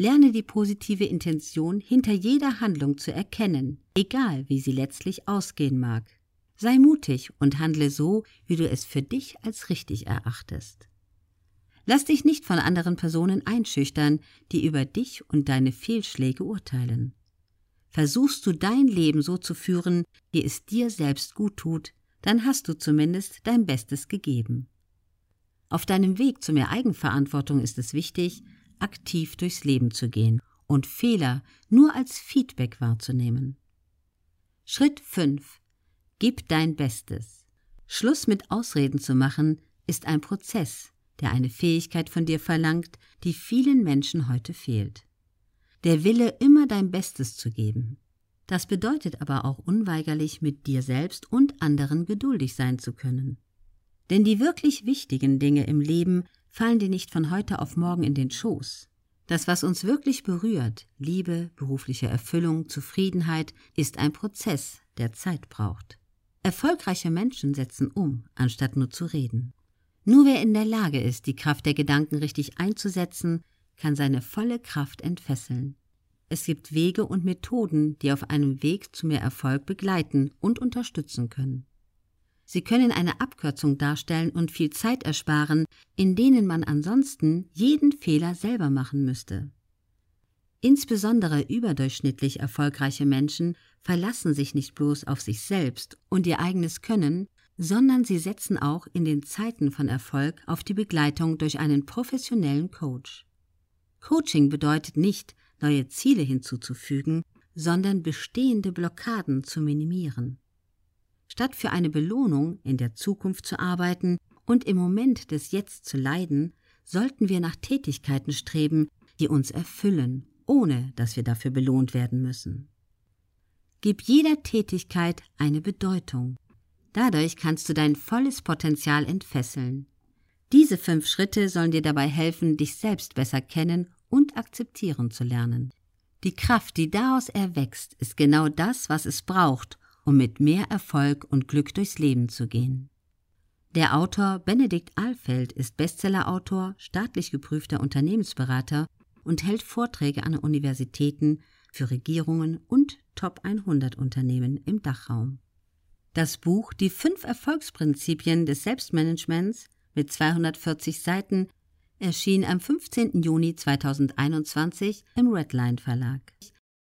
Lerne die positive Intention hinter jeder Handlung zu erkennen, egal wie sie letztlich ausgehen mag. Sei mutig und handle so, wie du es für dich als richtig erachtest. Lass dich nicht von anderen Personen einschüchtern, die über dich und deine Fehlschläge urteilen. Versuchst du dein Leben so zu führen, wie es dir selbst gut tut, dann hast du zumindest dein Bestes gegeben. Auf deinem Weg zu mehr Eigenverantwortung ist es wichtig, aktiv durchs Leben zu gehen und Fehler nur als Feedback wahrzunehmen. Schritt 5. Gib dein Bestes. Schluss mit Ausreden zu machen, ist ein Prozess, der eine Fähigkeit von dir verlangt, die vielen Menschen heute fehlt. Der Wille, immer dein Bestes zu geben. Das bedeutet aber auch unweigerlich, mit dir selbst und anderen geduldig sein zu können. Denn die wirklich wichtigen Dinge im Leben fallen dir nicht von heute auf morgen in den Schoß. Das, was uns wirklich berührt, Liebe, berufliche Erfüllung, Zufriedenheit, ist ein Prozess, der Zeit braucht. Erfolgreiche Menschen setzen um, anstatt nur zu reden. Nur wer in der Lage ist, die Kraft der Gedanken richtig einzusetzen, kann seine volle Kraft entfesseln. Es gibt Wege und Methoden, die auf einem Weg zu mehr Erfolg begleiten und unterstützen können. Sie können eine Abkürzung darstellen und viel Zeit ersparen, in denen man ansonsten jeden Fehler selber machen müsste. Insbesondere überdurchschnittlich erfolgreiche Menschen verlassen sich nicht bloß auf sich selbst und ihr eigenes Können, sondern sie setzen auch in den Zeiten von Erfolg auf die Begleitung durch einen professionellen Coach. Coaching bedeutet nicht, neue Ziele hinzuzufügen, sondern bestehende Blockaden zu minimieren. Statt für eine Belohnung in der Zukunft zu arbeiten und im Moment des Jetzt zu leiden, sollten wir nach Tätigkeiten streben, die uns erfüllen, ohne dass wir dafür belohnt werden müssen. Gib jeder Tätigkeit eine Bedeutung. Dadurch kannst du dein volles Potenzial entfesseln. Diese fünf Schritte sollen dir dabei helfen, dich selbst besser kennen und akzeptieren zu lernen. Die Kraft, die daraus erwächst, ist genau das, was es braucht, um mit mehr Erfolg und Glück durchs Leben zu gehen. Der Autor Benedikt Ahlfeld ist Bestsellerautor, staatlich geprüfter Unternehmensberater und hält Vorträge an Universitäten für Regierungen und Top 100 Unternehmen im Dachraum. Das Buch Die fünf Erfolgsprinzipien des Selbstmanagements mit 240 Seiten erschien am 15. Juni 2021 im Redline Verlag.